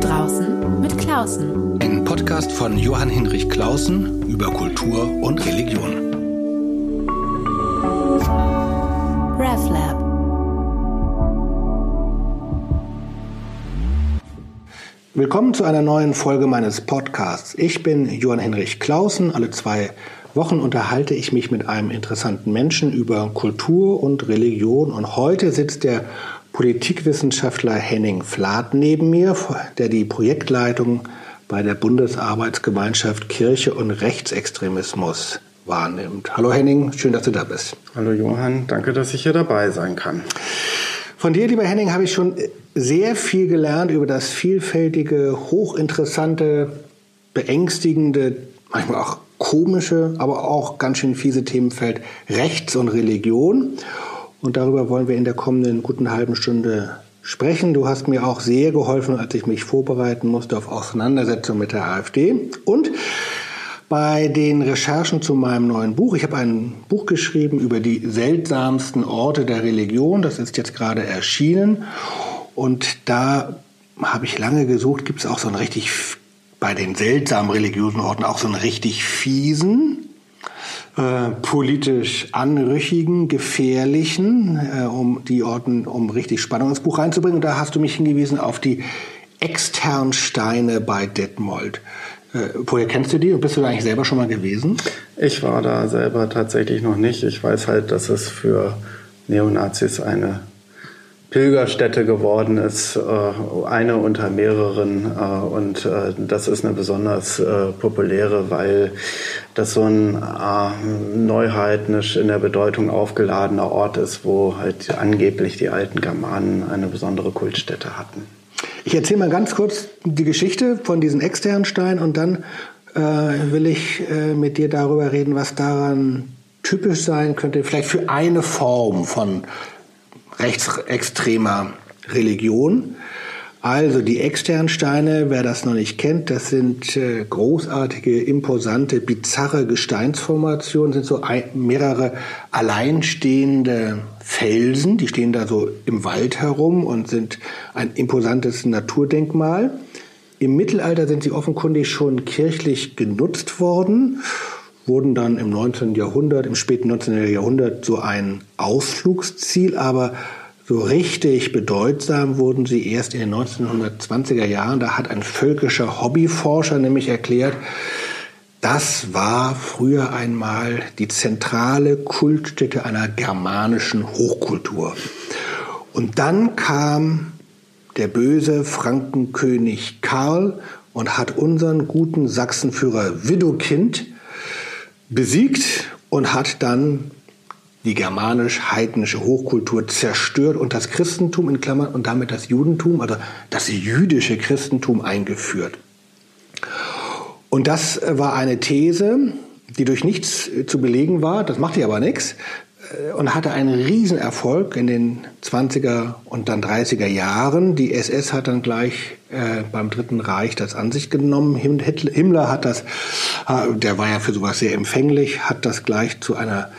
draußen mit Klausen. Ein Podcast von Johann Hinrich Klausen über Kultur und Religion. RevLab. Willkommen zu einer neuen Folge meines Podcasts. Ich bin Johann Hinrich Klausen. Alle zwei Wochen unterhalte ich mich mit einem interessanten Menschen über Kultur und Religion. Und heute sitzt der Politikwissenschaftler Henning Flath neben mir, der die Projektleitung bei der Bundesarbeitsgemeinschaft Kirche und Rechtsextremismus wahrnimmt. Hallo Henning, schön, dass du da bist. Hallo Johann, danke, dass ich hier dabei sein kann. Von dir, lieber Henning, habe ich schon sehr viel gelernt über das vielfältige, hochinteressante, beängstigende, manchmal auch komische, aber auch ganz schön fiese Themenfeld Rechts und Religion. Und darüber wollen wir in der kommenden guten halben Stunde sprechen. Du hast mir auch sehr geholfen, als ich mich vorbereiten musste auf Auseinandersetzung mit der AfD. Und bei den Recherchen zu meinem neuen Buch, ich habe ein Buch geschrieben über die seltsamsten Orte der Religion. Das ist jetzt gerade erschienen. Und da habe ich lange gesucht, gibt es auch so einen richtig, bei den seltsamen religiösen Orten auch so einen richtig fiesen, äh, politisch anrüchigen, gefährlichen, äh, um die Orten, um richtig Spannung ins Buch reinzubringen. Und da hast du mich hingewiesen auf die Externsteine bei Detmold. Äh, woher kennst du die und bist du da eigentlich selber schon mal gewesen? Ich war da selber tatsächlich noch nicht. Ich weiß halt, dass es für Neonazis eine Pilgerstätte geworden ist, äh, eine unter mehreren. Äh, und äh, das ist eine besonders populäre, weil das so ein neuheitnisch in der Bedeutung aufgeladener Ort ist, wo halt angeblich die alten Germanen eine besondere Kultstätte hatten. Ich erzähle mal ganz kurz die Geschichte von diesen externen Steinen und dann äh, will ich äh, mit dir darüber reden, was daran typisch sein könnte, vielleicht für eine Form von rechtsextremer Religion. Also die externen Steine, wer das noch nicht kennt, das sind äh, großartige, imposante, bizarre Gesteinsformationen, sind so ein, mehrere alleinstehende Felsen, die stehen da so im Wald herum und sind ein imposantes Naturdenkmal. Im Mittelalter sind sie offenkundig schon kirchlich genutzt worden, wurden dann im 19. Jahrhundert, im späten 19. Jahrhundert so ein Ausflugsziel, aber so richtig bedeutsam wurden sie erst in den 1920er Jahren. Da hat ein völkischer Hobbyforscher nämlich erklärt, das war früher einmal die zentrale Kultstätte einer germanischen Hochkultur. Und dann kam der böse Frankenkönig Karl und hat unseren guten Sachsenführer Widukind besiegt und hat dann die germanisch-heidnische Hochkultur zerstört und das Christentum in Klammern und damit das Judentum, also das jüdische Christentum eingeführt. Und das war eine These, die durch nichts zu belegen war, das machte aber nichts, und hatte einen Riesenerfolg in den 20er und dann 30er Jahren. Die SS hat dann gleich äh, beim Dritten Reich das an sich genommen. Himmler hat das, äh, der war ja für sowas sehr empfänglich, hat das gleich zu einer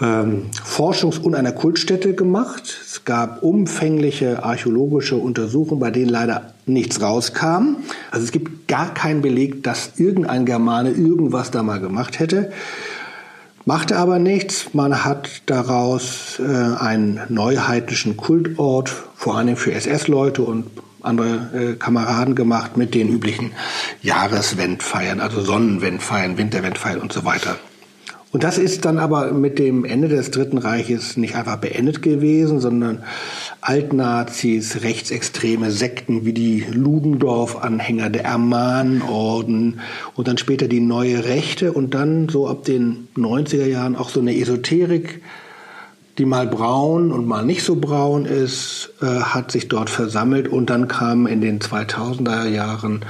ähm, Forschungs- und einer Kultstätte gemacht. Es gab umfängliche archäologische Untersuchungen, bei denen leider nichts rauskam. Also es gibt gar keinen Beleg, dass irgendein Germane irgendwas da mal gemacht hätte. Machte aber nichts. Man hat daraus äh, einen neuheitlichen Kultort, vor allem für SS-Leute und andere äh, Kameraden gemacht mit den üblichen Jahreswendfeiern, also Sonnenwendfeiern, Winterwendfeiern und so weiter. Und das ist dann aber mit dem Ende des Dritten Reiches nicht einfach beendet gewesen, sondern Altnazis, rechtsextreme Sekten wie die Ludendorff-Anhänger, der Ermanorden und dann später die neue Rechte und dann so ab den 90er Jahren auch so eine Esoterik, die mal braun und mal nicht so braun ist, äh, hat sich dort versammelt und dann kamen in den 2000er Jahren,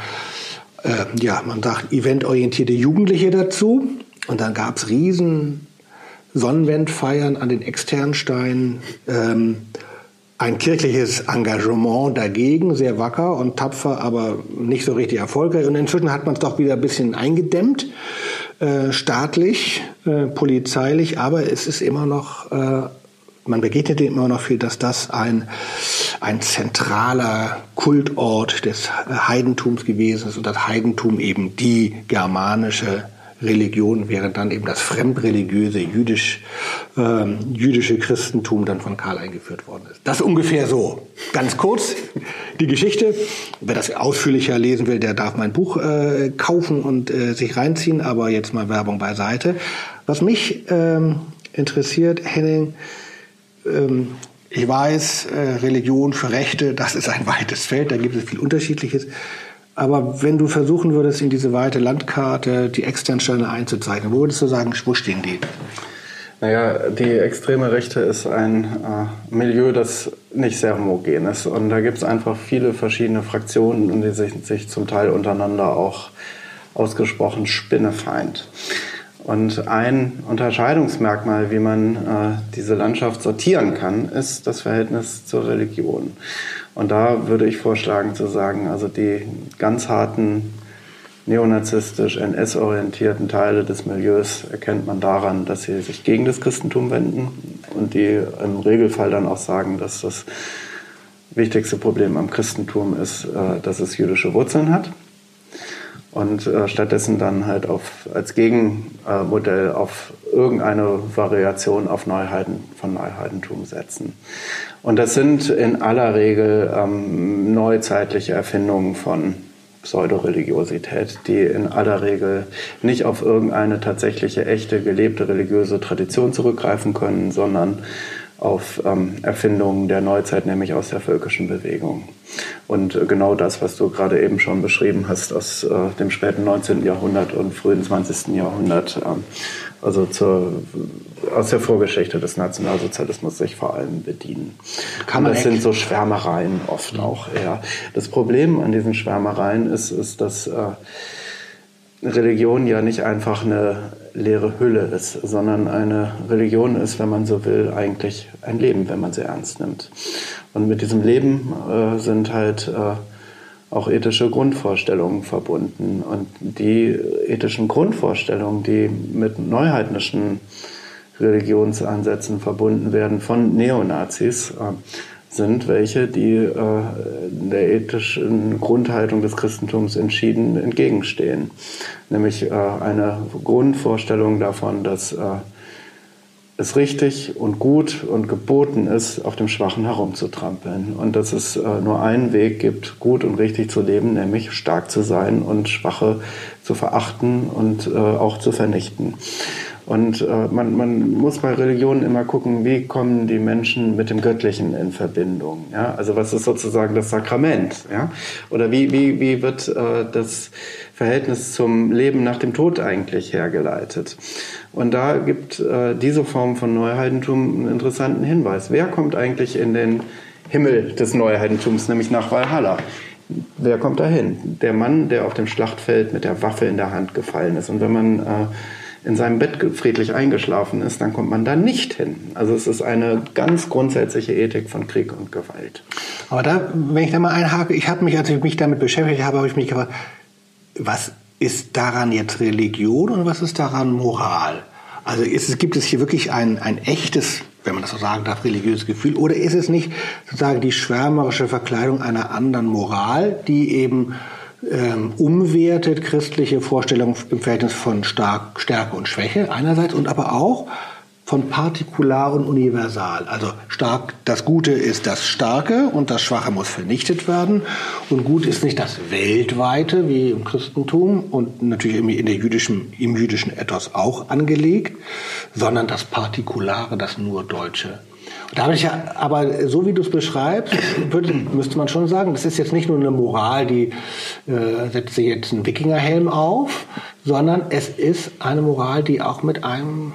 äh, ja, man sagt, eventorientierte Jugendliche dazu und dann gab es riesen Sonnenwendfeiern an den externen Steinen. Ähm, ein kirchliches Engagement dagegen, sehr wacker und tapfer, aber nicht so richtig erfolgreich. Und inzwischen hat man es doch wieder ein bisschen eingedämmt, äh, staatlich, äh, polizeilich, aber es ist immer noch äh, man begegnet dem immer noch viel, dass das ein, ein zentraler Kultort des Heidentums gewesen ist und das Heidentum eben die germanische Religion, während dann eben das fremdreligiöse jüdisch, ähm, jüdische Christentum dann von Karl eingeführt worden ist. Das ungefähr so. Ganz kurz die Geschichte. Wer das ausführlicher lesen will, der darf mein Buch äh, kaufen und äh, sich reinziehen, aber jetzt mal Werbung beiseite. Was mich ähm, interessiert, Henning, ähm, ich weiß, äh, Religion für Rechte, das ist ein weites Feld, da gibt es viel Unterschiedliches. Aber wenn du versuchen würdest, in diese weite Landkarte die Externsteine einzuzeichnen, wo würdest du sagen, wo stehen die? Naja, die extreme Rechte ist ein äh, Milieu, das nicht sehr homogen ist. Und da gibt es einfach viele verschiedene Fraktionen, die sich, sich zum Teil untereinander auch ausgesprochen spinnefeind. Und ein Unterscheidungsmerkmal, wie man äh, diese Landschaft sortieren kann, ist das Verhältnis zur Religion. Und da würde ich vorschlagen zu sagen, also die ganz harten neonazistisch NS-orientierten Teile des Milieus erkennt man daran, dass sie sich gegen das Christentum wenden und die im Regelfall dann auch sagen, dass das wichtigste Problem am Christentum ist, äh, dass es jüdische Wurzeln hat und äh, stattdessen dann halt auf, als Gegenmodell auf irgendeine Variation auf Neuheiten von Neuheitentum setzen. Und das sind in aller Regel ähm, neuzeitliche Erfindungen von Pseudoreligiosität, die in aller Regel nicht auf irgendeine tatsächliche, echte, gelebte religiöse Tradition zurückgreifen können, sondern auf ähm, Erfindungen der Neuzeit, nämlich aus der völkischen Bewegung. Und äh, genau das, was du gerade eben schon beschrieben hast, aus äh, dem späten 19. Jahrhundert und frühen 20. Jahrhundert, ähm, also zur, aus der Vorgeschichte des Nationalsozialismus sich vor allem bedienen. Kann man das sind so Schwärmereien oft auch eher. Das Problem an diesen Schwärmereien ist, ist dass äh, Religion ja nicht einfach eine leere Hülle ist, sondern eine Religion ist, wenn man so will, eigentlich ein Leben, wenn man sie ernst nimmt. Und mit diesem Leben äh, sind halt äh, auch ethische Grundvorstellungen verbunden. Und die ethischen Grundvorstellungen, die mit neuheidnischen Religionsansätzen verbunden werden von Neonazis, äh, sind welche, die äh, der ethischen Grundhaltung des Christentums entschieden entgegenstehen. Nämlich äh, eine Grundvorstellung davon, dass äh, es richtig und gut und geboten ist, auf dem Schwachen herumzutrampeln. Und dass es äh, nur einen Weg gibt, gut und richtig zu leben, nämlich stark zu sein und Schwache zu verachten und äh, auch zu vernichten. Und äh, man, man muss bei Religionen immer gucken, wie kommen die Menschen mit dem Göttlichen in Verbindung. Ja? Also was ist sozusagen das Sakrament? Ja? Oder wie, wie, wie wird äh, das Verhältnis zum Leben nach dem Tod eigentlich hergeleitet? Und da gibt äh, diese Form von Neuheidentum einen interessanten Hinweis. Wer kommt eigentlich in den Himmel des Neuheidentums, nämlich nach Valhalla? Wer kommt dahin? Der Mann, der auf dem Schlachtfeld mit der Waffe in der Hand gefallen ist. Und wenn man äh, in seinem Bett friedlich eingeschlafen ist, dann kommt man da nicht hin. Also es ist eine ganz grundsätzliche Ethik von Krieg und Gewalt. Aber da, wenn ich da mal einhake, ich habe mich, als ich mich damit beschäftigt habe, habe ich mich gefragt, was ist daran jetzt Religion und was ist daran Moral? Also ist, gibt es hier wirklich ein, ein echtes, wenn man das so sagen darf, religiöses Gefühl? Oder ist es nicht sozusagen die schwärmerische Verkleidung einer anderen Moral, die eben ähm, umwertet christliche Vorstellungen im Verhältnis von Stark, Stärke und Schwäche einerseits und aber auch von partikular und universal. Also stark, das Gute ist das Starke und das Schwache muss vernichtet werden. Und gut ist nicht das Weltweite wie im Christentum und natürlich in der jüdischen, im jüdischen Ethos auch angelegt, sondern das Partikulare, das nur Deutsche da habe ich ja, aber so wie du es beschreibst, würde, müsste man schon sagen, das ist jetzt nicht nur eine Moral, die äh, setzt sich jetzt einen Wikingerhelm auf, sondern es ist eine Moral, die auch mit einem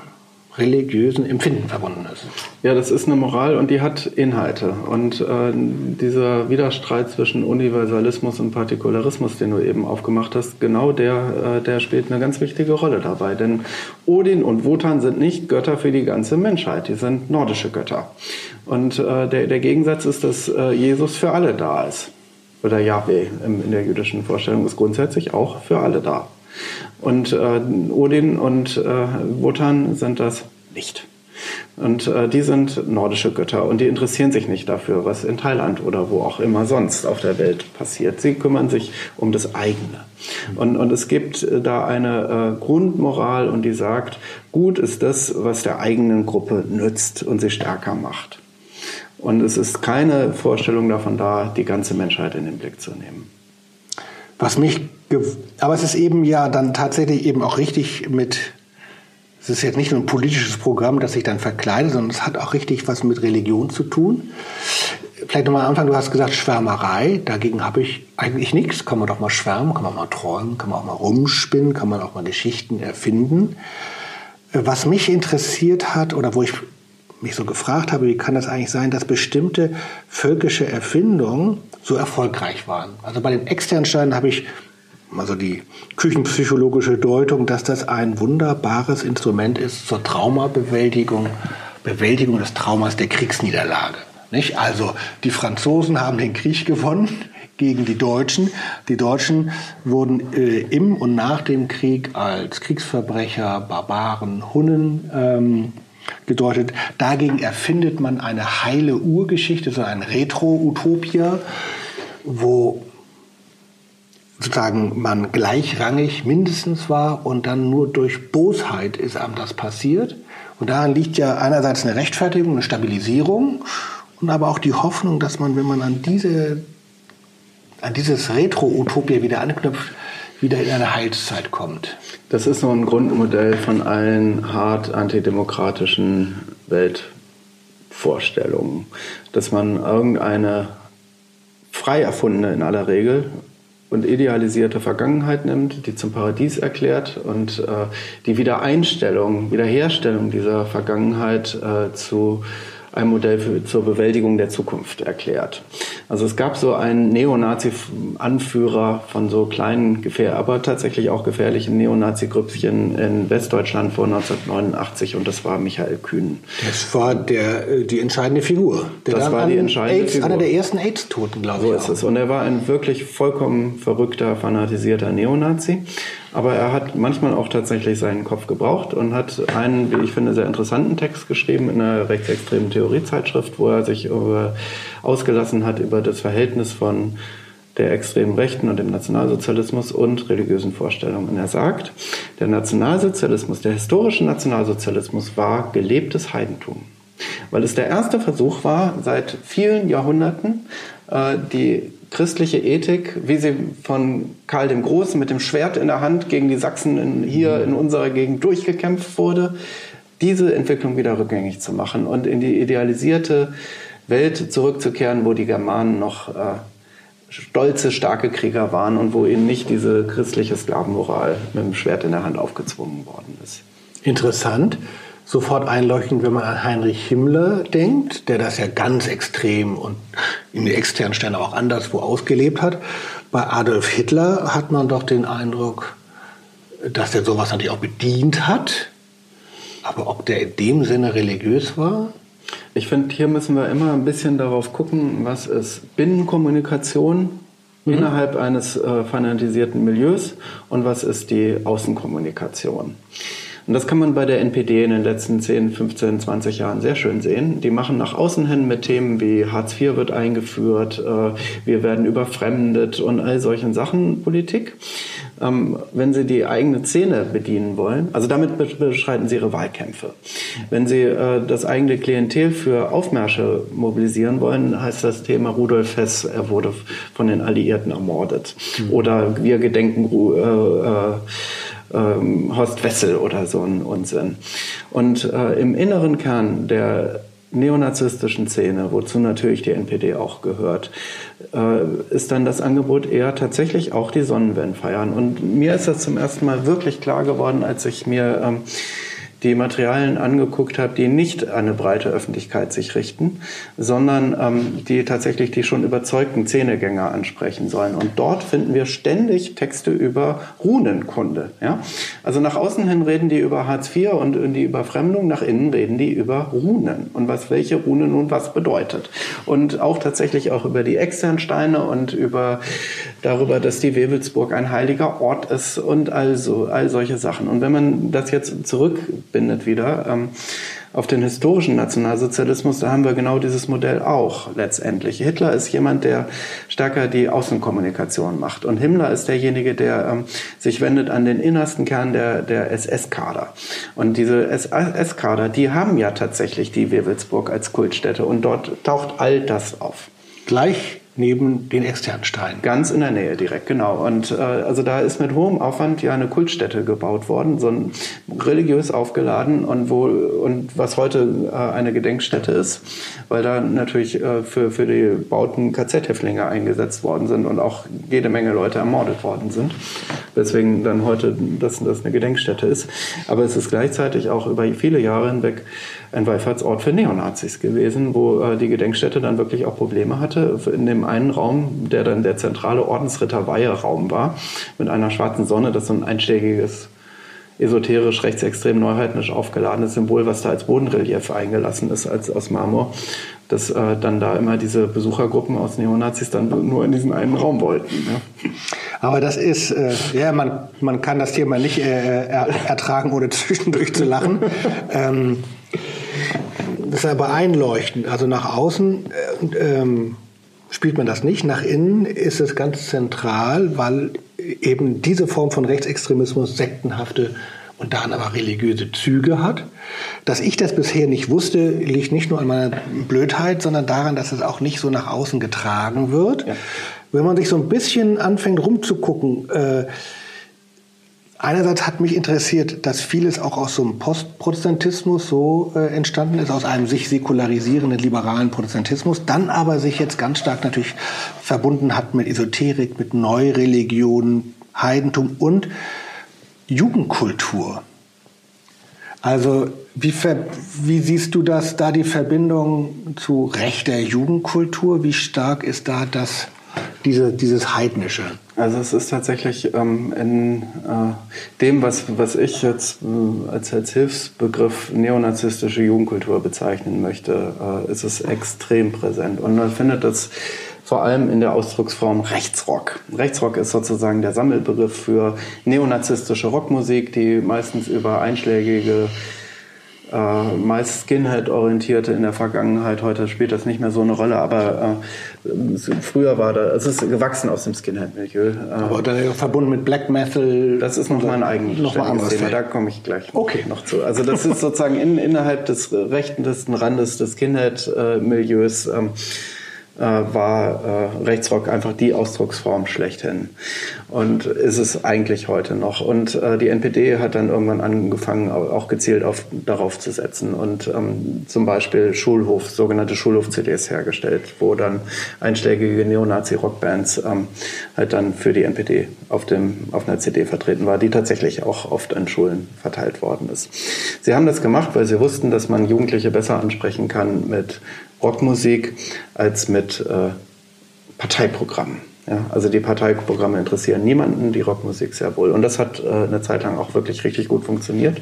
religiösen Empfinden verbunden ist. Ja, das ist eine Moral und die hat Inhalte. Und äh, dieser Widerstreit zwischen Universalismus und Partikularismus, den du eben aufgemacht hast, genau der, äh, der spielt eine ganz wichtige Rolle dabei. Denn Odin und Wotan sind nicht Götter für die ganze Menschheit, die sind nordische Götter. Und äh, der, der Gegensatz ist, dass äh, Jesus für alle da ist. Oder Yahweh in der jüdischen Vorstellung ist grundsätzlich auch für alle da. Und äh, Odin und äh, Wotan sind das nicht. Und äh, die sind nordische Götter und die interessieren sich nicht dafür, was in Thailand oder wo auch immer sonst auf der Welt passiert. Sie kümmern sich um das eigene. Und, und es gibt äh, da eine äh, Grundmoral und die sagt, gut ist das, was der eigenen Gruppe nützt und sie stärker macht. Und es ist keine Vorstellung davon da, die ganze Menschheit in den Blick zu nehmen. Was mich, aber es ist eben ja dann tatsächlich eben auch richtig mit, es ist jetzt nicht nur ein politisches Programm, das sich dann verkleidet, sondern es hat auch richtig was mit Religion zu tun. Vielleicht nochmal am Anfang, du hast gesagt Schwärmerei, dagegen habe ich eigentlich nichts. Kann man doch mal schwärmen, kann man mal träumen, kann man auch mal rumspinnen, kann man auch mal Geschichten erfinden. Was mich interessiert hat oder wo ich mich so gefragt habe, wie kann das eigentlich sein, dass bestimmte völkische Erfindungen so erfolgreich waren. Also bei den externen Steinen habe ich also die küchenpsychologische Deutung, dass das ein wunderbares Instrument ist zur Traumabewältigung, Bewältigung des Traumas der Kriegsniederlage. Nicht? Also die Franzosen haben den Krieg gewonnen gegen die Deutschen. Die Deutschen wurden äh, im und nach dem Krieg als Kriegsverbrecher, Barbaren, Hunnen ähm, gedeutet. Dagegen erfindet man eine heile Urgeschichte, so ein Retro-Utopia, wo sozusagen man gleichrangig mindestens war und dann nur durch Bosheit ist einem das passiert. Und daran liegt ja einerseits eine Rechtfertigung, eine Stabilisierung und aber auch die Hoffnung, dass man, wenn man an diese an dieses Retro-Utopia wieder anknüpft, wieder in eine Heilszeit kommt. Das ist so ein Grundmodell von allen hart antidemokratischen Weltvorstellungen, dass man irgendeine frei erfundene in aller Regel und idealisierte Vergangenheit nimmt, die zum Paradies erklärt und äh, die Wiedereinstellung, Wiederherstellung dieser Vergangenheit äh, zu ein Modell für, zur Bewältigung der Zukunft erklärt. Also es gab so einen Neonazi-Anführer von so kleinen, aber tatsächlich auch gefährlichen Neonazi-Grüppchen in Westdeutschland vor 1989 und das war Michael Kühn. Das war der, äh, die entscheidende Figur. Der das war die entscheidende AIDS, Figur. Einer der ersten AIDS-Toten, glaube so ich. So ist es. Und er war ein wirklich vollkommen verrückter, fanatisierter Neonazi. Aber er hat manchmal auch tatsächlich seinen Kopf gebraucht und hat einen, wie ich finde, sehr interessanten Text geschrieben in einer rechtsextremen Theoriezeitschrift, wo er sich über, ausgelassen hat über das Verhältnis von der extremen Rechten und dem Nationalsozialismus und religiösen Vorstellungen. Und er sagt, der Nationalsozialismus, der historische Nationalsozialismus war gelebtes Heidentum. Weil es der erste Versuch war, seit vielen Jahrhunderten die christliche Ethik, wie sie von Karl dem Großen mit dem Schwert in der Hand gegen die Sachsen in, hier in unserer Gegend durchgekämpft wurde, diese Entwicklung wieder rückgängig zu machen und in die idealisierte Welt zurückzukehren, wo die Germanen noch äh, stolze, starke Krieger waren und wo ihnen nicht diese christliche Sklavenmoral mit dem Schwert in der Hand aufgezwungen worden ist. Interessant sofort einleuchtend, wenn man an Heinrich Himmler denkt, der das ja ganz extrem und in den externen Stellen auch anderswo ausgelebt hat. Bei Adolf Hitler hat man doch den Eindruck, dass er sowas natürlich auch bedient hat. Aber ob der in dem Sinne religiös war? Ich finde, hier müssen wir immer ein bisschen darauf gucken, was ist Binnenkommunikation mhm. innerhalb eines äh, fanatisierten Milieus und was ist die Außenkommunikation. Und das kann man bei der NPD in den letzten 10, 15, 20 Jahren sehr schön sehen. Die machen nach außen hin mit Themen wie Hartz IV wird eingeführt, äh, wir werden überfremdet und all solchen Sachen Politik. Ähm, wenn sie die eigene Szene bedienen wollen, also damit beschreiten sie ihre Wahlkämpfe. Wenn sie äh, das eigene Klientel für Aufmärsche mobilisieren wollen, heißt das Thema Rudolf Hess, er wurde von den Alliierten ermordet. Mhm. Oder wir gedenken äh, ähm, Horst Wessel oder so ein Unsinn. Und äh, im inneren Kern der neonazistischen Szene, wozu natürlich die NPD auch gehört, äh, ist dann das Angebot eher tatsächlich auch die Sonnenwende feiern. Und mir ist das zum ersten Mal wirklich klar geworden, als ich mir ähm, die Materialien angeguckt habe, die nicht an eine breite Öffentlichkeit sich richten, sondern ähm, die tatsächlich die schon überzeugten Zähnegänger ansprechen sollen. Und dort finden wir ständig Texte über Runenkunde. Ja? Also nach außen hin reden die über Hartz IV und die Überfremdung, nach innen reden die über Runen und was welche Rune nun was bedeutet. Und auch tatsächlich auch über die Externsteine und über darüber, dass die Wewelsburg ein heiliger Ort ist und also all solche Sachen. Und wenn man das jetzt zurück bindet wieder, ähm, auf den historischen Nationalsozialismus, da haben wir genau dieses Modell auch letztendlich. Hitler ist jemand, der stärker die Außenkommunikation macht. Und Himmler ist derjenige, der ähm, sich wendet an den innersten Kern der, der SS-Kader. Und diese SS-Kader, die haben ja tatsächlich die Wewelsburg als Kultstätte. Und dort taucht all das auf. Gleich neben den externen Steinen. Ganz in der Nähe direkt, genau. Und äh, also da ist mit hohem Aufwand ja eine Kultstätte gebaut worden, so ein religiös aufgeladen und wo und was heute äh, eine Gedenkstätte ist, weil da natürlich äh, für für die Bauten KZ-Häftlinge eingesetzt worden sind und auch jede Menge Leute ermordet worden sind, weswegen dann heute das das eine Gedenkstätte ist. Aber es ist gleichzeitig auch über viele Jahre hinweg ein Wallfahrtsort für Neonazis gewesen, wo äh, die Gedenkstätte dann wirklich auch Probleme hatte. In dem einen Raum, der dann der zentrale Ordensritter-Weihe-Raum war, mit einer schwarzen Sonne, das so ein einschlägiges esoterisch, rechtsextrem, neuheitlich aufgeladenes Symbol, was da als Bodenrelief eingelassen ist, als aus Marmor, dass äh, dann da immer diese Besuchergruppen aus Neonazis dann nur in diesen einen Raum wollten. Ja. Aber das ist, äh, ja, man, man kann das Thema nicht äh, er, ertragen, ohne zwischendurch zu lachen. ähm, ist aber einleuchtend. Also nach außen äh, ähm, spielt man das nicht. Nach innen ist es ganz zentral, weil eben diese Form von Rechtsextremismus sektenhafte und dann aber religiöse Züge hat. Dass ich das bisher nicht wusste, liegt nicht nur an meiner Blödheit, sondern daran, dass es auch nicht so nach außen getragen wird. Ja. Wenn man sich so ein bisschen anfängt rumzugucken, äh, Einerseits hat mich interessiert, dass vieles auch aus so einem Postprotestantismus so äh, entstanden ist, aus einem sich säkularisierenden liberalen Protestantismus, dann aber sich jetzt ganz stark natürlich verbunden hat mit Esoterik, mit Neureligion, Heidentum und Jugendkultur. Also wie, wie, siehst du das da die Verbindung zu rechter Jugendkultur? Wie stark ist da das diese, dieses Heidnische? Also es ist tatsächlich ähm, in äh, dem, was, was ich jetzt äh, als, als Hilfsbegriff neonazistische Jugendkultur bezeichnen möchte, äh, ist es extrem präsent. Und man findet das vor allem in der Ausdrucksform Rechtsrock. Rechtsrock ist sozusagen der Sammelbegriff für neonazistische Rockmusik, die meistens über einschlägige äh, meist Skinhead-orientierte in der Vergangenheit. Heute spielt das nicht mehr so eine Rolle, aber äh, früher war da, es ist gewachsen aus dem Skinhead-Milieu. Äh, aber dann verbunden mit Black Metal. Das ist noch mal ein eigenes noch mal anderes Thema. Da komme ich gleich okay. noch zu. Also das ist sozusagen in, innerhalb des rechtesten Randes des Skinhead-Milieus. Ähm, äh, war äh, Rechtsrock einfach die Ausdrucksform schlechthin. Und ist es eigentlich heute noch. Und äh, die NPD hat dann irgendwann angefangen, auch gezielt auf, darauf zu setzen und ähm, zum Beispiel Schulhof, sogenannte Schulhof-CDs hergestellt, wo dann einschlägige Neonazi-Rockbands ähm, halt dann für die NPD auf, dem, auf einer CD vertreten war, die tatsächlich auch oft an Schulen verteilt worden ist. Sie haben das gemacht, weil sie wussten, dass man Jugendliche besser ansprechen kann mit Rockmusik als mit äh, Parteiprogrammen. Ja, also die Parteiprogramme interessieren niemanden, die Rockmusik sehr wohl. Und das hat äh, eine Zeit lang auch wirklich richtig gut funktioniert.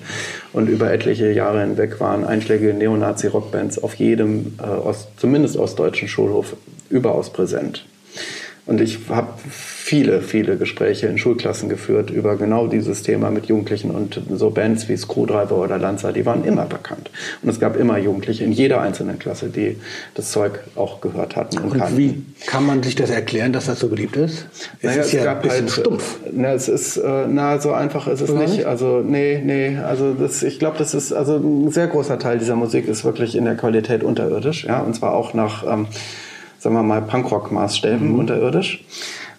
Und über etliche Jahre hinweg waren einschlägige Neonazi-Rockbands auf jedem, äh, Ost, zumindest ostdeutschen Schulhof, überaus präsent. Und ich habe viele, viele Gespräche in Schulklassen geführt über genau dieses Thema mit Jugendlichen und so Bands wie Screwdriver oder Lanza, die waren immer bekannt. Und es gab immer Jugendliche in jeder einzelnen Klasse, die das Zeug auch gehört hatten und, und Wie kann man sich das erklären, dass das so beliebt ist? Es naja, ist es ja ein bisschen halt, stumpf. Na, es ist, äh, na, so einfach ist es nicht. Also, nee, nee, also das, ich glaube, das ist, also ein sehr großer Teil dieser Musik ist wirklich in der Qualität unterirdisch, ja, und zwar auch nach, ähm, sagen wir mal, Punkrock-Maßstäben mhm. unterirdisch.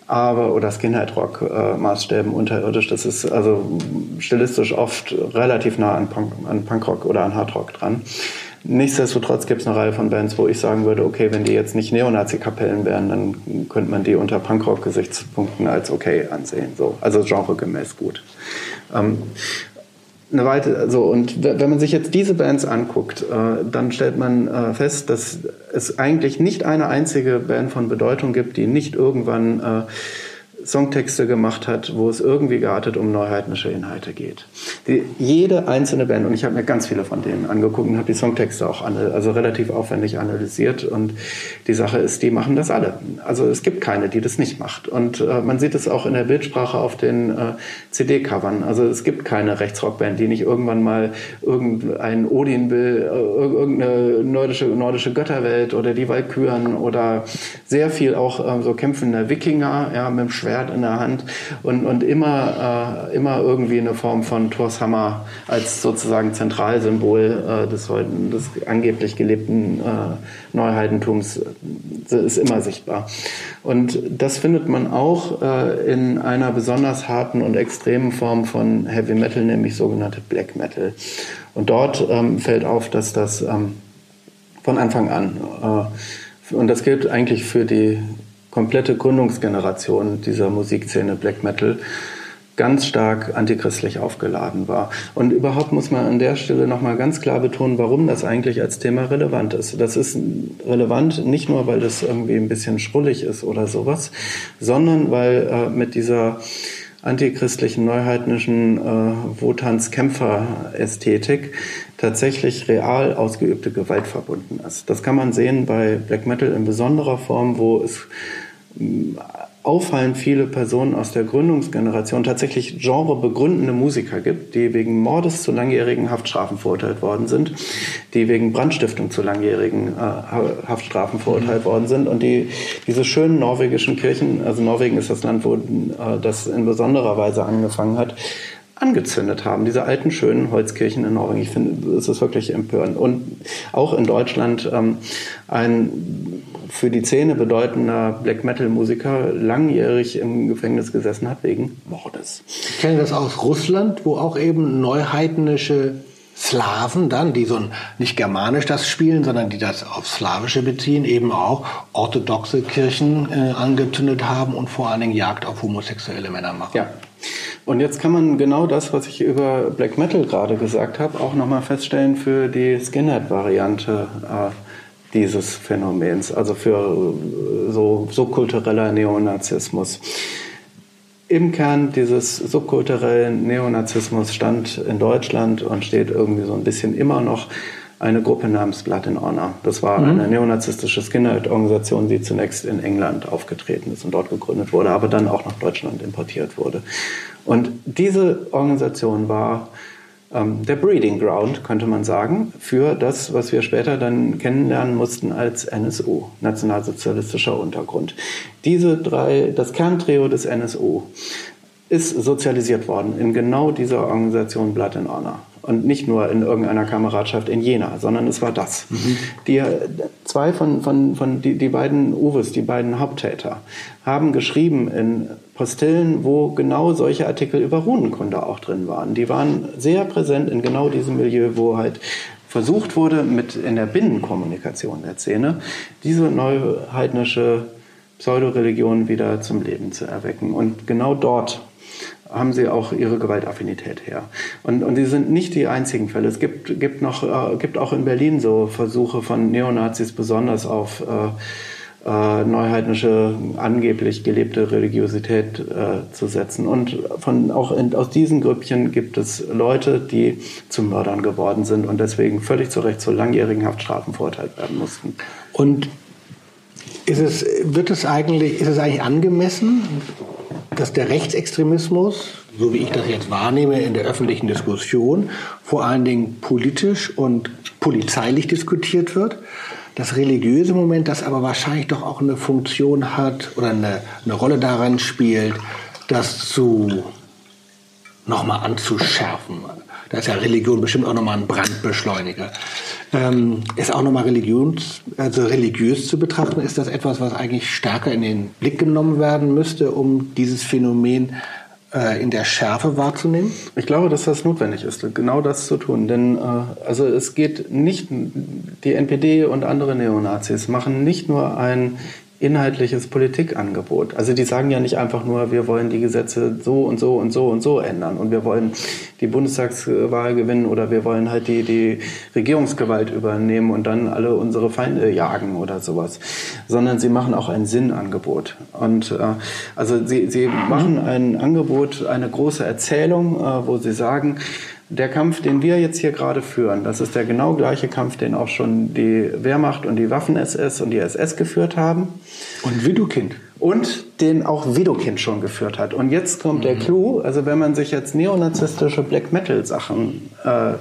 Aber, oder Skinhead-Rock-Maßstäben unterirdisch. Das ist also stilistisch oft relativ nah an, Punk, an Punkrock oder an Hardrock dran. Nichtsdestotrotz gibt es eine Reihe von Bands, wo ich sagen würde, okay, wenn die jetzt nicht Neonazi-Kapellen wären, dann könnte man die unter Punkrock-Gesichtspunkten als okay ansehen. So. Also genregemäß gut. Ähm, eine weite, so und wenn man sich jetzt diese Bands anguckt, äh, dann stellt man äh, fest, dass es eigentlich nicht eine einzige Band von Bedeutung gibt, die nicht irgendwann äh, Songtexte gemacht hat, wo es irgendwie geartet um neuheitnische Inhalte geht. Die, jede einzelne Band, und ich habe mir ganz viele von denen angeguckt und habe die Songtexte auch also relativ aufwendig analysiert. Und die Sache ist, die machen das alle. Also es gibt keine, die das nicht macht. Und äh, man sieht es auch in der Bildsprache auf den äh, CD-Covern. Also es gibt keine Rechtsrockband, die nicht irgendwann mal irgendein Odin will, äh, irgendeine nordische, nordische Götterwelt oder die Walküren oder sehr viel auch äh, so kämpfender Wikinger ja, mit dem Schwert Schwert in der Hand und, und immer, äh, immer irgendwie eine Form von Thors Hammer als sozusagen Zentralsymbol äh, des, des angeblich gelebten äh, Neuheidentums äh, ist immer sichtbar. Und das findet man auch äh, in einer besonders harten und extremen Form von Heavy Metal, nämlich sogenannte Black Metal. Und dort ähm, fällt auf, dass das ähm, von Anfang an, äh, und das gilt eigentlich für die komplette Gründungsgeneration dieser Musikszene Black Metal ganz stark antichristlich aufgeladen war. Und überhaupt muss man an der Stelle nochmal ganz klar betonen, warum das eigentlich als Thema relevant ist. Das ist relevant nicht nur, weil das irgendwie ein bisschen schrullig ist oder sowas, sondern weil äh, mit dieser antichristlichen, neuheidnischen äh, Wotanz-Kämpfer-Ästhetik tatsächlich real ausgeübte Gewalt verbunden ist. Das kann man sehen bei Black Metal in besonderer Form, wo es auffallend viele Personen aus der Gründungsgeneration tatsächlich genrebegründende Musiker gibt, die wegen Mordes zu langjährigen Haftstrafen verurteilt worden sind, die wegen Brandstiftung zu langjährigen äh, Haftstrafen verurteilt worden sind und die diese schönen norwegischen Kirchen, also Norwegen ist das Land, wo äh, das in besonderer Weise angefangen hat, angezündet haben, diese alten schönen Holzkirchen in Norwegen. Ich finde, es ist wirklich empörend. Und auch in Deutschland ähm, ein für die Szene bedeutender Black Metal Musiker langjährig im Gefängnis gesessen hat wegen Mordes. Ich kenne das aus Russland, wo auch eben neuheidnische Slawen dann, die so ein, nicht germanisch das spielen, sondern die das auf Slawische beziehen, eben auch orthodoxe Kirchen äh, angezündet haben und vor allen Dingen Jagd auf homosexuelle Männer machen. Ja. Und jetzt kann man genau das, was ich über Black Metal gerade gesagt habe, auch nochmal feststellen für die Skinhead-Variante. Äh, dieses Phänomens, also für äh, so subkultureller Neonazismus. Im Kern dieses subkulturellen Neonazismus stand in Deutschland und steht irgendwie so ein bisschen immer noch eine Gruppe namens Blood in Honor. Das war mhm. eine neonazistische Skinhead-Organisation, die zunächst in England aufgetreten ist und dort gegründet wurde, aber dann auch nach Deutschland importiert wurde. Und diese Organisation war ähm, der Breeding Ground, könnte man sagen, für das, was wir später dann kennenlernen mussten als NSU, Nationalsozialistischer Untergrund. Diese drei, das Kerntrio des NSU, ist sozialisiert worden in genau dieser Organisation Blood and Honor. Und nicht nur in irgendeiner Kameradschaft in Jena, sondern es war das. Mhm. Die, zwei von, von, von die, die beiden Uwes, die beiden Haupttäter, haben geschrieben in Postillen, wo genau solche Artikel über Runenkunde auch drin waren. Die waren sehr präsent in genau diesem Milieu, wo halt versucht wurde, mit in der Binnenkommunikation der Szene diese neuheidnische Pseudoreligion wieder zum Leben zu erwecken. Und genau dort haben sie auch ihre Gewaltaffinität her. Und, und die sind nicht die einzigen Fälle. Es gibt, gibt, noch, äh, gibt auch in Berlin so Versuche von Neonazis besonders auf äh, äh, neuheidnische, angeblich gelebte Religiosität äh, zu setzen. Und von, auch in, aus diesen Grüppchen gibt es Leute, die zu Mördern geworden sind und deswegen völlig zu Recht zu langjährigen Haftstrafen verurteilt werden mussten. Und ist es, wird es eigentlich, ist es eigentlich angemessen, dass der Rechtsextremismus, so wie ich das jetzt wahrnehme in der öffentlichen Diskussion, vor allen Dingen politisch und polizeilich diskutiert wird. Das religiöse Moment, das aber wahrscheinlich doch auch eine Funktion hat oder eine, eine Rolle daran spielt, das zu nochmal anzuschärfen. Da ist ja Religion bestimmt auch nochmal ein Brandbeschleuniger. Ähm, ist auch nochmal religions, also religiös zu betrachten, ist das etwas, was eigentlich stärker in den Blick genommen werden müsste, um dieses Phänomen äh, in der Schärfe wahrzunehmen? Ich glaube, dass das notwendig ist, genau das zu tun. Denn äh, also es geht nicht, die NPD und andere Neonazis machen nicht nur ein inhaltliches Politikangebot. Also die sagen ja nicht einfach nur, wir wollen die Gesetze so und so und so und so ändern und wir wollen die Bundestagswahl gewinnen oder wir wollen halt die, die Regierungsgewalt übernehmen und dann alle unsere Feinde jagen oder sowas, sondern sie machen auch ein Sinnangebot. Und äh, also sie, sie machen ein Angebot, eine große Erzählung, äh, wo sie sagen, der Kampf, den wir jetzt hier gerade führen, das ist der genau gleiche Kampf, den auch schon die Wehrmacht und die Waffen-SS und die SS geführt haben. Und Widukind. Und den auch Widukind schon geführt hat. Und jetzt kommt mhm. der Clou, also wenn man sich jetzt neonazistische Black Metal-Sachen äh,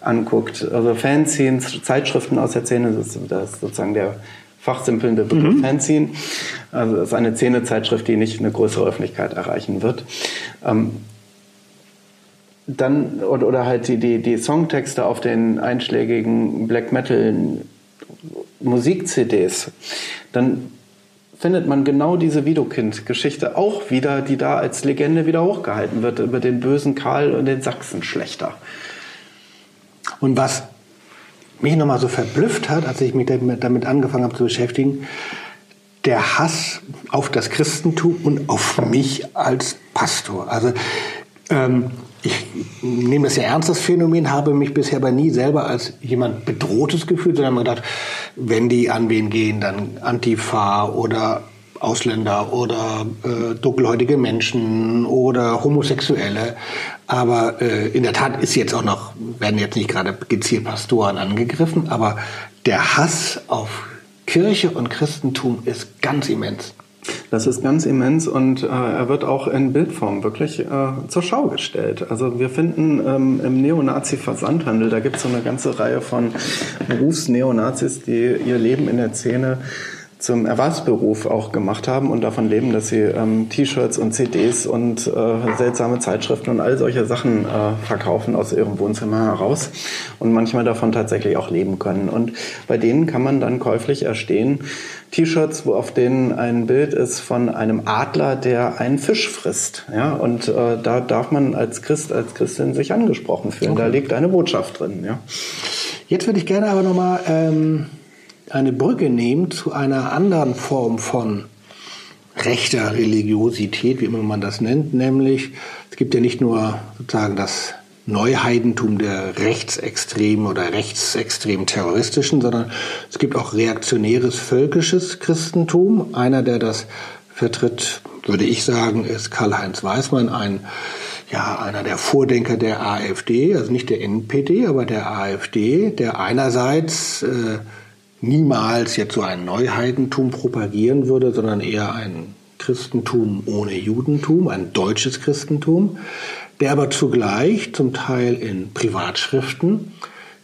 anguckt, also Fanzines, Zeitschriften aus der Szene, das ist, das ist sozusagen der fachsimpelnde Begriff mhm. Fanzine. Also das ist eine Szene-Zeitschrift, die nicht eine größere Öffentlichkeit erreichen wird. Ähm, dann oder, oder halt die, die, die Songtexte auf den einschlägigen Black Metal Musik-CDs, dann findet man genau diese Widokind-Geschichte auch wieder, die da als Legende wieder hochgehalten wird, über den bösen Karl und den Sachsenschlechter. Und was mich nochmal so verblüfft hat, als ich mich damit angefangen habe zu beschäftigen, der Hass auf das Christentum und auf mich als Pastor. Also ähm, ich nehme das sehr ernst, das Phänomen, habe mich bisher aber nie selber als jemand Bedrohtes gefühlt, sondern mir gedacht, wenn die an wen gehen, dann Antifa oder Ausländer oder äh, dunkelhäutige Menschen oder Homosexuelle. Aber äh, in der Tat ist jetzt auch noch, werden jetzt nicht gerade gezielt Pastoren angegriffen, aber der Hass auf Kirche und Christentum ist ganz immens. Das ist ganz immens und äh, er wird auch in Bildform wirklich äh, zur Schau gestellt. Also wir finden ähm, im Neonazi-Versandhandel, da gibt es so eine ganze Reihe von Berufsneonazis, die ihr Leben in der Szene zum Erwerbsberuf auch gemacht haben und davon leben, dass sie ähm, T-Shirts und CDs und äh, seltsame Zeitschriften und all solche Sachen äh, verkaufen aus ihrem Wohnzimmer heraus und manchmal davon tatsächlich auch leben können. Und bei denen kann man dann käuflich erstehen T-Shirts, wo auf denen ein Bild ist von einem Adler, der einen Fisch frisst. Ja, und äh, da darf man als Christ, als Christin sich angesprochen fühlen. Okay. Da liegt eine Botschaft drin. Ja. Jetzt würde ich gerne aber nochmal ähm eine Brücke nehmen zu einer anderen Form von rechter Religiosität, wie immer man das nennt, nämlich es gibt ja nicht nur sozusagen das Neuheidentum der rechtsextremen oder rechtsextrem terroristischen, sondern es gibt auch reaktionäres völkisches Christentum. Einer, der das vertritt, würde ich sagen, ist Karl-Heinz Weismann, ein ja, einer der Vordenker der AfD, also nicht der NPD, aber der AfD, der einerseits äh, niemals jetzt so ein Neuheidentum propagieren würde, sondern eher ein Christentum ohne Judentum, ein deutsches Christentum, der aber zugleich zum Teil in Privatschriften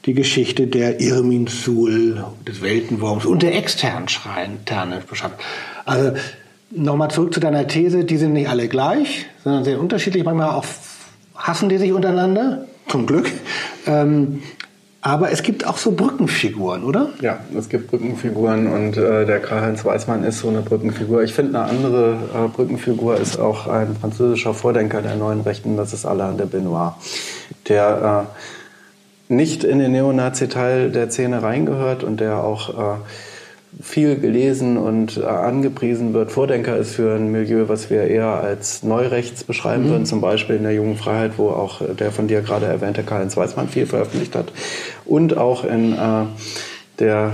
die Geschichte der Irminsul, des Weltenwurms und der externen Schreinterne beschreibt. Also nochmal zurück zu deiner These, die sind nicht alle gleich, sondern sehr unterschiedlich. Manchmal auch hassen die sich untereinander, zum Glück. Ähm, aber es gibt auch so Brückenfiguren, oder? Ja, es gibt Brückenfiguren und äh, der Karl-Heinz Weismann ist so eine Brückenfigur. Ich finde, eine andere äh, Brückenfigur ist auch ein französischer Vordenker der neuen Rechten, das ist Alain de Benoit, der äh, nicht in den Neonazi-Teil der Szene reingehört und der auch äh, viel gelesen und äh, angepriesen wird. Vordenker ist für ein Milieu, was wir eher als Neurechts beschreiben mhm. würden, zum Beispiel in der Jungen Freiheit, wo auch der von dir gerade erwähnte Karl-Heinz Weizmann viel veröffentlicht hat. Und auch in äh, der,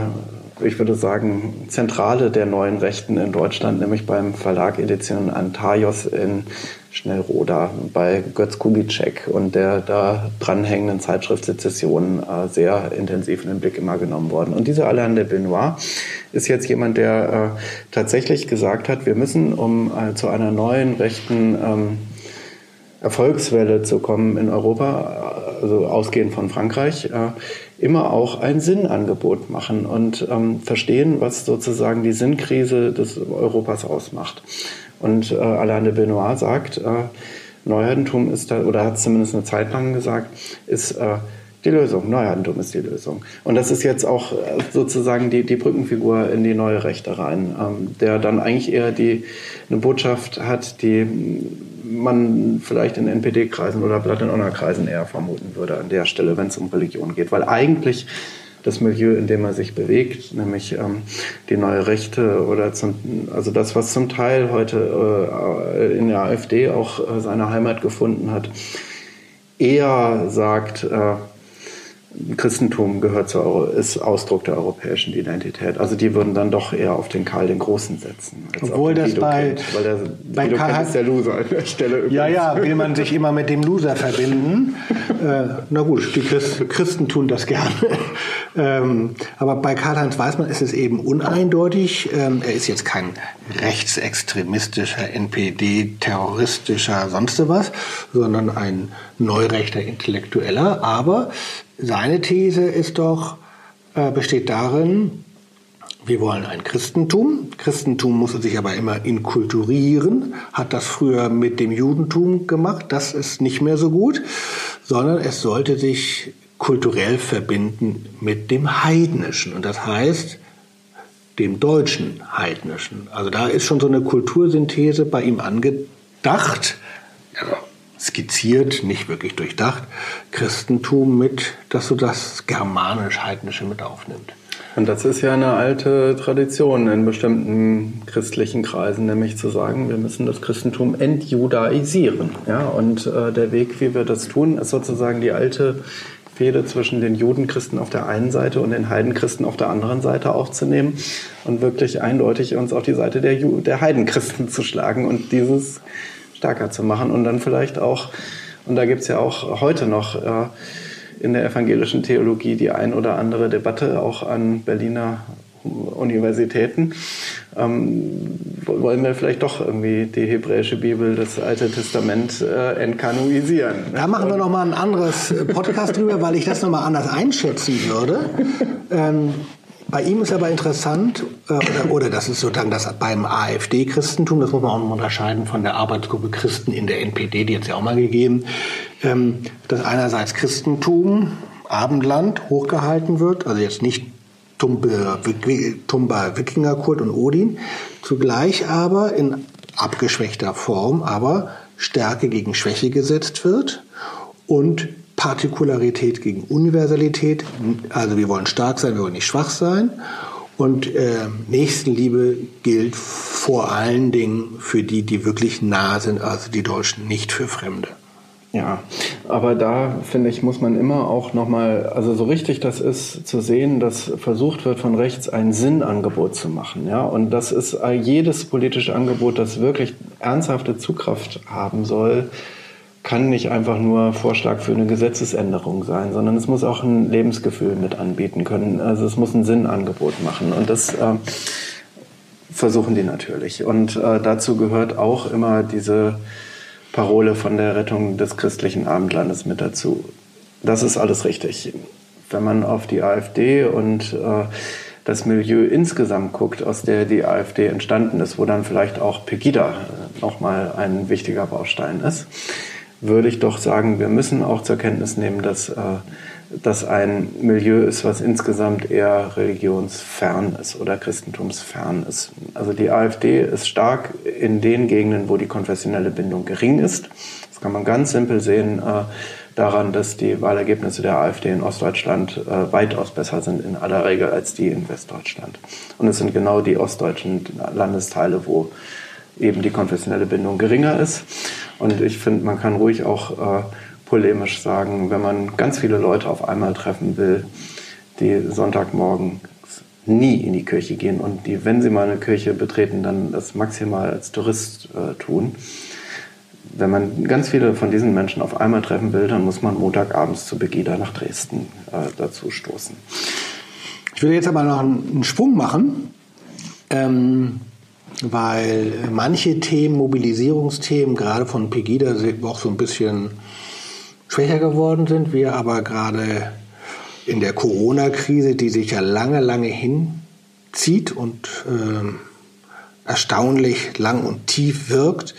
ich würde sagen, Zentrale der neuen Rechten in Deutschland, nämlich beim Verlag Edition Antaios in Schnellroda bei Götz Kubitschek und der da dranhängenden Zeitschrift Sezession äh, sehr intensiv in den Blick immer genommen worden. Und dieser Alain de Benoit ist jetzt jemand, der äh, tatsächlich gesagt hat, wir müssen, um äh, zu einer neuen rechten ähm, Erfolgswelle zu kommen in Europa, äh, also ausgehend von Frankreich, äh, immer auch ein Sinnangebot machen und ähm, verstehen, was sozusagen die Sinnkrise des Europas ausmacht. Und äh, Alain de Benoit sagt, äh, Neuheitentum ist da, oder hat zumindest eine Zeit lang gesagt, ist äh, die Lösung. Neuheitentum ist die Lösung. Und das ist jetzt auch äh, sozusagen die, die Brückenfigur in die neue Rechte rein, ähm, der dann eigentlich eher die, eine Botschaft hat, die man vielleicht in NPD-Kreisen oder Blatt in Honor-Kreisen eher vermuten würde an der Stelle, wenn es um Religion geht. Weil eigentlich das Milieu, in dem er sich bewegt, nämlich ähm, die neue Rechte oder zum, also das, was zum Teil heute äh, in der AfD auch äh, seine Heimat gefunden hat, eher sagt, äh, Christentum gehört zur, ist Ausdruck der europäischen Identität. Also die würden dann doch eher auf den Karl den Großen setzen. Obwohl das bei, kennt, weil der, bei Karl ist der Loser an der Stelle. Übrigens. Ja, ja, will man sich immer mit dem Loser verbinden. äh, na gut, die Christ, Christen tun das gerne. ähm, aber bei Karl-Heinz Weißmann ist es eben uneindeutig. Ähm, er ist jetzt kein rechtsextremistischer, NPD-terroristischer, sonst was, sondern ein neurechter Intellektueller. Aber seine These ist doch, äh, besteht darin, wir wollen ein Christentum. Christentum musste sich aber immer inkulturieren, hat das früher mit dem Judentum gemacht. Das ist nicht mehr so gut, sondern es sollte sich kulturell verbinden mit dem Heidnischen. Und das heißt, dem deutschen Heidnischen. Also da ist schon so eine Kultursynthese bei ihm angedacht. Ja, skizziert, nicht wirklich durchdacht, Christentum mit, dass so das germanisch-heidnische mit aufnimmt. Und das ist ja eine alte Tradition in bestimmten christlichen Kreisen, nämlich zu sagen, wir müssen das Christentum entjudaisieren. Ja, und äh, der Weg, wie wir das tun, ist sozusagen die alte Fehde zwischen den Judenchristen auf der einen Seite und den Heidenchristen auf der anderen Seite aufzunehmen und wirklich eindeutig uns auf die Seite der, Ju der Heidenchristen zu schlagen und dieses stärker zu machen und dann vielleicht auch, und da gibt es ja auch heute noch äh, in der evangelischen Theologie die ein oder andere Debatte, auch an Berliner Universitäten, ähm, wollen wir vielleicht doch irgendwie die hebräische Bibel, das Alte Testament äh, entkanoisieren. Da machen wir noch mal ein anderes Podcast drüber, weil ich das noch mal anders einschätzen würde. Ähm, bei ihm ist aber interessant, äh, oder, oder, das ist sozusagen das beim AfD-Christentum, das muss man auch noch unterscheiden von der Arbeitsgruppe Christen in der NPD, die hat es ja auch mal gegeben, ähm, dass einerseits Christentum, Abendland hochgehalten wird, also jetzt nicht Tumba, Tumba Wikingerkult und Odin, zugleich aber in abgeschwächter Form, aber Stärke gegen Schwäche gesetzt wird und Partikularität gegen Universalität. Also wir wollen stark sein, wir wollen nicht schwach sein. Und äh, Nächstenliebe gilt vor allen Dingen für die, die wirklich nah sind, also die Deutschen, nicht für Fremde. Ja, aber da finde ich, muss man immer auch nochmal, also so richtig das ist zu sehen, dass versucht wird von rechts ein Sinnangebot zu machen. Ja, und das ist jedes politische Angebot, das wirklich ernsthafte Zugkraft haben soll, kann nicht einfach nur Vorschlag für eine Gesetzesänderung sein, sondern es muss auch ein Lebensgefühl mit anbieten können. Also es muss ein Sinnangebot machen. Und das äh, versuchen die natürlich. Und äh, dazu gehört auch immer diese Parole von der Rettung des christlichen Abendlandes mit dazu. Das ist alles richtig. Wenn man auf die AfD und äh, das Milieu insgesamt guckt, aus der die AfD entstanden ist, wo dann vielleicht auch Pegida äh, nochmal ein wichtiger Baustein ist, würde ich doch sagen, wir müssen auch zur Kenntnis nehmen, dass äh, das ein Milieu ist, was insgesamt eher religionsfern ist oder christentumsfern ist. Also die AfD ist stark in den Gegenden, wo die konfessionelle Bindung gering ist. Das kann man ganz simpel sehen äh, daran, dass die Wahlergebnisse der AfD in Ostdeutschland äh, weitaus besser sind in aller Regel als die in Westdeutschland. Und es sind genau die ostdeutschen Landesteile, wo eben die konfessionelle Bindung geringer ist. Und ich finde, man kann ruhig auch äh, polemisch sagen, wenn man ganz viele Leute auf einmal treffen will, die Sonntagmorgen nie in die Kirche gehen und die, wenn sie mal eine Kirche betreten, dann das maximal als Tourist äh, tun. Wenn man ganz viele von diesen Menschen auf einmal treffen will, dann muss man Montagabends zu Begida nach Dresden äh, dazu stoßen. Ich will jetzt aber noch einen, Sprung machen. Ähm, weil manche Themen, Mobilisierungsthemen, gerade von Pegida, auch so ein bisschen schwächer geworden sind. Wir aber gerade in der Corona-Krise, die sich ja lange, lange hinzieht und äh, erstaunlich lang und tief wirkt,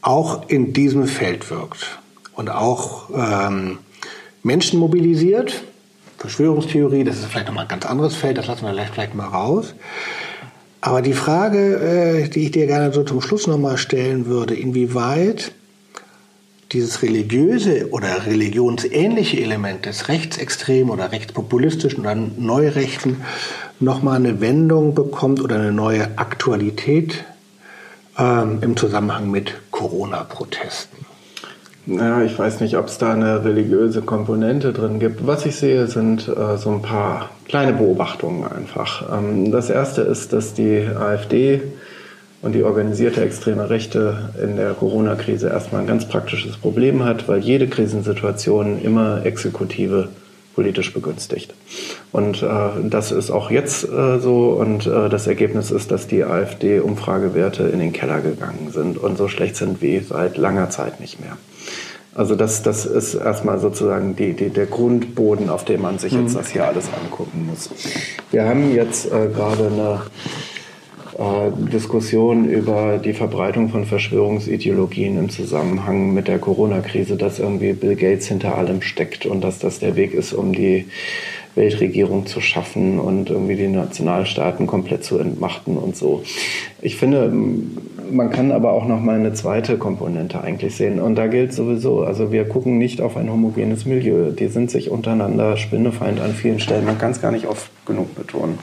auch in diesem Feld wirkt und auch ähm, Menschen mobilisiert. Verschwörungstheorie, das ist vielleicht nochmal ein ganz anderes Feld, das lassen wir vielleicht mal raus. Aber die Frage, äh, die ich dir gerne so zum Schluss nochmal stellen würde, inwieweit dieses religiöse oder religionsähnliche Element des Rechtsextremen oder rechtspopulistischen oder Neurechten nochmal eine Wendung bekommt oder eine neue Aktualität ähm, im Zusammenhang mit Corona-Protesten? Ja, ich weiß nicht, ob es da eine religiöse Komponente drin gibt. Was ich sehe, sind äh, so ein paar kleine Beobachtungen einfach. Ähm, das erste ist, dass die AfD und die organisierte extreme Rechte in der Corona-Krise erstmal ein ganz praktisches Problem hat, weil jede Krisensituation immer Exekutive politisch begünstigt. Und äh, das ist auch jetzt äh, so. Und äh, das Ergebnis ist, dass die AfD-Umfragewerte in den Keller gegangen sind und so schlecht sind wie seit langer Zeit nicht mehr. Also das, das ist erstmal sozusagen die, die, der Grundboden, auf dem man sich jetzt mhm. das hier alles angucken muss. Wir haben jetzt äh, gerade eine äh, Diskussion über die Verbreitung von Verschwörungsideologien im Zusammenhang mit der Corona-Krise, dass irgendwie Bill Gates hinter allem steckt und dass das der Weg ist, um die Weltregierung zu schaffen und irgendwie die Nationalstaaten komplett zu entmachten und so. Ich finde, man kann aber auch noch mal eine zweite Komponente eigentlich sehen. Und da gilt sowieso, also wir gucken nicht auf ein homogenes Milieu. Die sind sich untereinander Spinnefeind an vielen Stellen. Man kann es gar nicht oft genug betonen.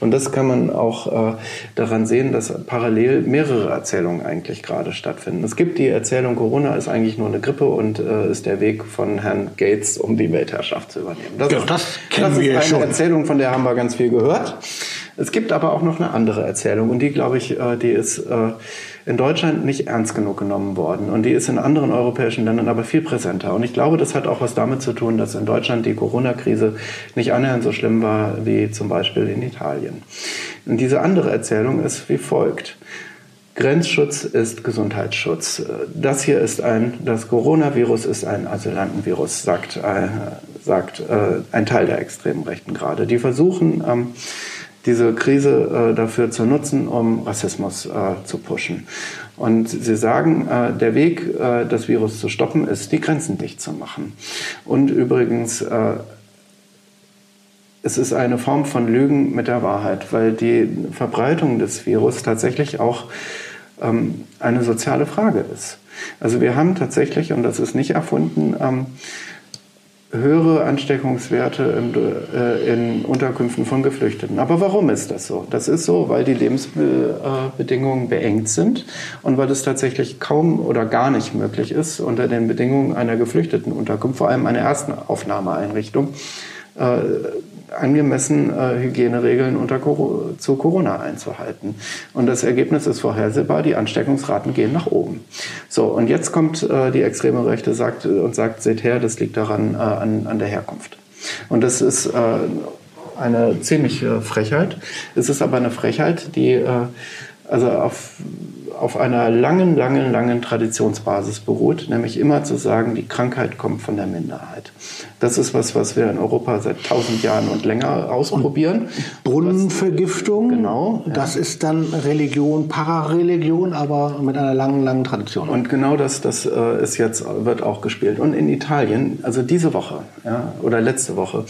Und das kann man auch äh, daran sehen, dass parallel mehrere Erzählungen eigentlich gerade stattfinden. Es gibt die Erzählung, Corona ist eigentlich nur eine Grippe und äh, ist der Weg von Herrn Gates, um die Weltherrschaft zu übernehmen. Das, ja, das kennen das wir ist eine schon. Erzählung, von der haben wir ganz viel gehört. Es gibt aber auch noch eine andere Erzählung und die, glaube ich, äh, die ist äh, in Deutschland nicht ernst genug genommen worden und die ist in anderen europäischen Ländern aber viel präsenter. Und ich glaube, das hat auch was damit zu tun, dass in Deutschland die Corona-Krise nicht annähernd so schlimm war wie zum Beispiel in Italien. Und diese andere Erzählung ist wie folgt. Grenzschutz ist Gesundheitsschutz. Das hier ist ein, das Coronavirus ist ein Asylantenvirus, sagt, äh, sagt äh, ein Teil der extremen Rechten gerade. Die versuchen, ähm, diese Krise äh, dafür zu nutzen, um Rassismus äh, zu pushen. Und sie sagen, äh, der Weg, äh, das Virus zu stoppen, ist, die Grenzen dicht zu machen. Und übrigens, äh, es ist eine Form von Lügen mit der Wahrheit, weil die Verbreitung des Virus tatsächlich auch ähm, eine soziale Frage ist. Also wir haben tatsächlich, und das ist nicht erfunden, ähm, höhere Ansteckungswerte in, äh, in, Unterkünften von Geflüchteten. Aber warum ist das so? Das ist so, weil die Lebensbedingungen beengt sind und weil es tatsächlich kaum oder gar nicht möglich ist, unter den Bedingungen einer geflüchteten Unterkunft, vor allem einer ersten Aufnahmeeinrichtung, äh, angemessen äh, Hygieneregeln unter zu Corona einzuhalten. Und das Ergebnis ist vorhersehbar, die Ansteckungsraten gehen nach oben. So, und jetzt kommt äh, die extreme Rechte sagt, und sagt, seht her, das liegt daran äh, an, an der Herkunft. Und das ist äh, eine ziemliche Frechheit. Es ist aber eine Frechheit, die äh, also auf auf einer langen, langen, langen Traditionsbasis beruht, nämlich immer zu sagen, die Krankheit kommt von der Minderheit. Das ist was, was wir in Europa seit tausend Jahren und länger ausprobieren. Brunnenvergiftung, genau, das ja. ist dann Religion, Parareligion, aber mit einer langen, langen Tradition. Und genau das, das äh, ist jetzt wird auch gespielt. Und in Italien, also diese Woche ja, oder letzte Woche,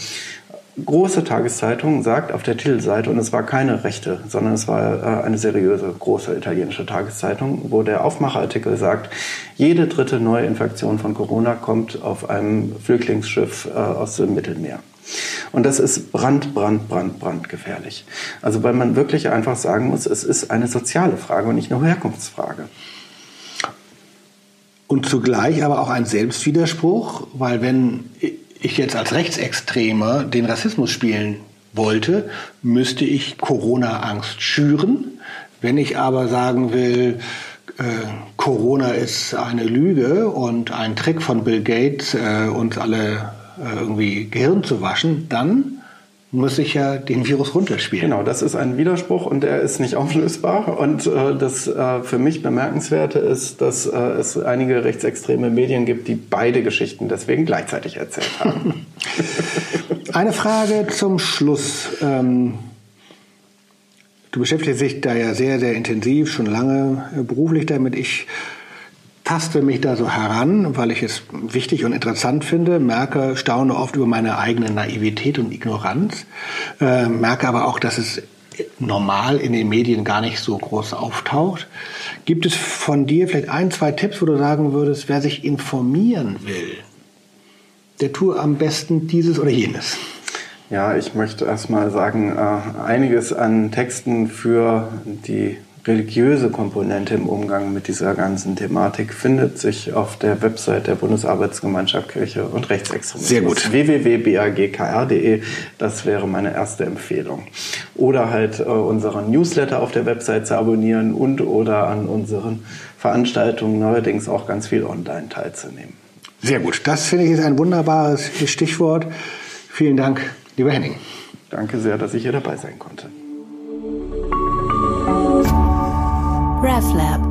große Tageszeitung sagt auf der Titelseite, und es war keine rechte, sondern es war äh, eine seriöse, große italienische Tageszeitung, wo der Aufmacherartikel sagt, jede dritte Neuinfektion von Corona kommt auf einem Flüchtlingsschiff äh, aus dem Mittelmeer. Und das ist brand, brand, brand, brand gefährlich. Also weil man wirklich einfach sagen muss, es ist eine soziale Frage und nicht eine Herkunftsfrage. Und zugleich aber auch ein Selbstwiderspruch, weil wenn ich jetzt als Rechtsextremer den Rassismus spielen wollte, müsste ich Corona-Angst schüren. Wenn ich aber sagen will, äh, Corona ist eine Lüge und ein Trick von Bill Gates, äh, uns alle äh, irgendwie Gehirn zu waschen, dann muss ich ja den Virus runterspielen. Genau, das ist ein Widerspruch und der ist nicht auflösbar. Und äh, das äh, für mich bemerkenswerte ist, dass äh, es einige rechtsextreme Medien gibt, die beide Geschichten deswegen gleichzeitig erzählt haben. Eine Frage zum Schluss. Ähm, du beschäftigst dich da ja sehr, sehr intensiv, schon lange beruflich damit. Ich taste mich da so heran, weil ich es wichtig und interessant finde, merke, staune oft über meine eigene Naivität und Ignoranz, äh, merke aber auch, dass es normal in den Medien gar nicht so groß auftaucht. Gibt es von dir vielleicht ein, zwei Tipps, wo du sagen würdest, wer sich informieren will, der tue am besten dieses oder jenes? Ja, ich möchte erstmal sagen, äh, einiges an Texten für die religiöse Komponente im Umgang mit dieser ganzen Thematik findet sich auf der Website der Bundesarbeitsgemeinschaft Kirche und Rechtsextremismus. Sehr gut. www.bagkr.de, das wäre meine erste Empfehlung. Oder halt äh, unseren Newsletter auf der Website zu abonnieren und oder an unseren Veranstaltungen neuerdings auch ganz viel online teilzunehmen. Sehr gut. Das finde ich ist ein wunderbares Stichwort. Vielen Dank, lieber Henning. Danke sehr, dass ich hier dabei sein konnte. RevLab.